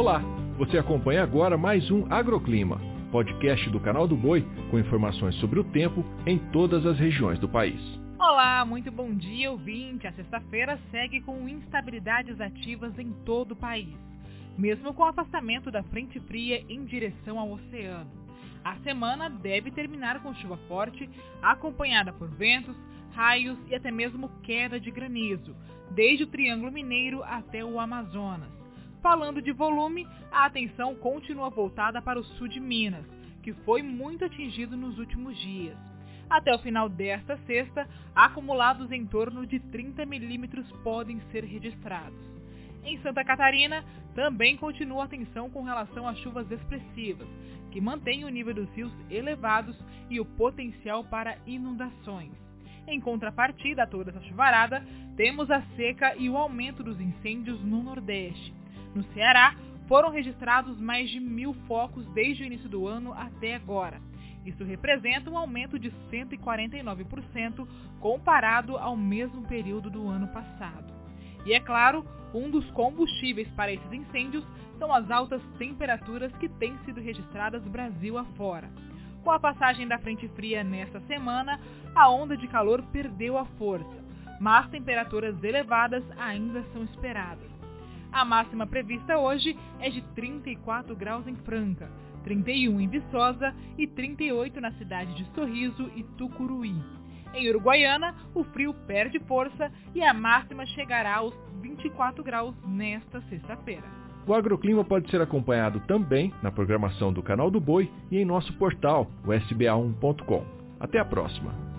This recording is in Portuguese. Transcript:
Olá, você acompanha agora mais um Agroclima, podcast do canal do Boi com informações sobre o tempo em todas as regiões do país. Olá, muito bom dia, ouvinte. A sexta-feira segue com instabilidades ativas em todo o país, mesmo com o afastamento da frente fria em direção ao oceano. A semana deve terminar com chuva forte, acompanhada por ventos, raios e até mesmo queda de granizo, desde o Triângulo Mineiro até o Amazonas. Falando de volume, a atenção continua voltada para o sul de Minas, que foi muito atingido nos últimos dias. Até o final desta sexta, acumulados em torno de 30 milímetros podem ser registrados. Em Santa Catarina, também continua a atenção com relação às chuvas expressivas, que mantêm o nível dos rios elevados e o potencial para inundações. Em contrapartida a toda essa chuvarada, temos a seca e o aumento dos incêndios no Nordeste. No Ceará, foram registrados mais de mil focos desde o início do ano até agora. Isso representa um aumento de 149% comparado ao mesmo período do ano passado. E é claro, um dos combustíveis para esses incêndios são as altas temperaturas que têm sido registradas Brasil afora. Com a passagem da frente fria nesta semana, a onda de calor perdeu a força, mas temperaturas elevadas ainda são esperadas. A máxima prevista hoje é de 34 graus em Franca, 31 em Viçosa e 38 na cidade de Sorriso e Tucuruí. Em Uruguaiana, o frio perde força e a máxima chegará aos 24 graus nesta sexta-feira. O agroclima pode ser acompanhado também na programação do Canal do Boi e em nosso portal, o sba1.com. Até a próxima!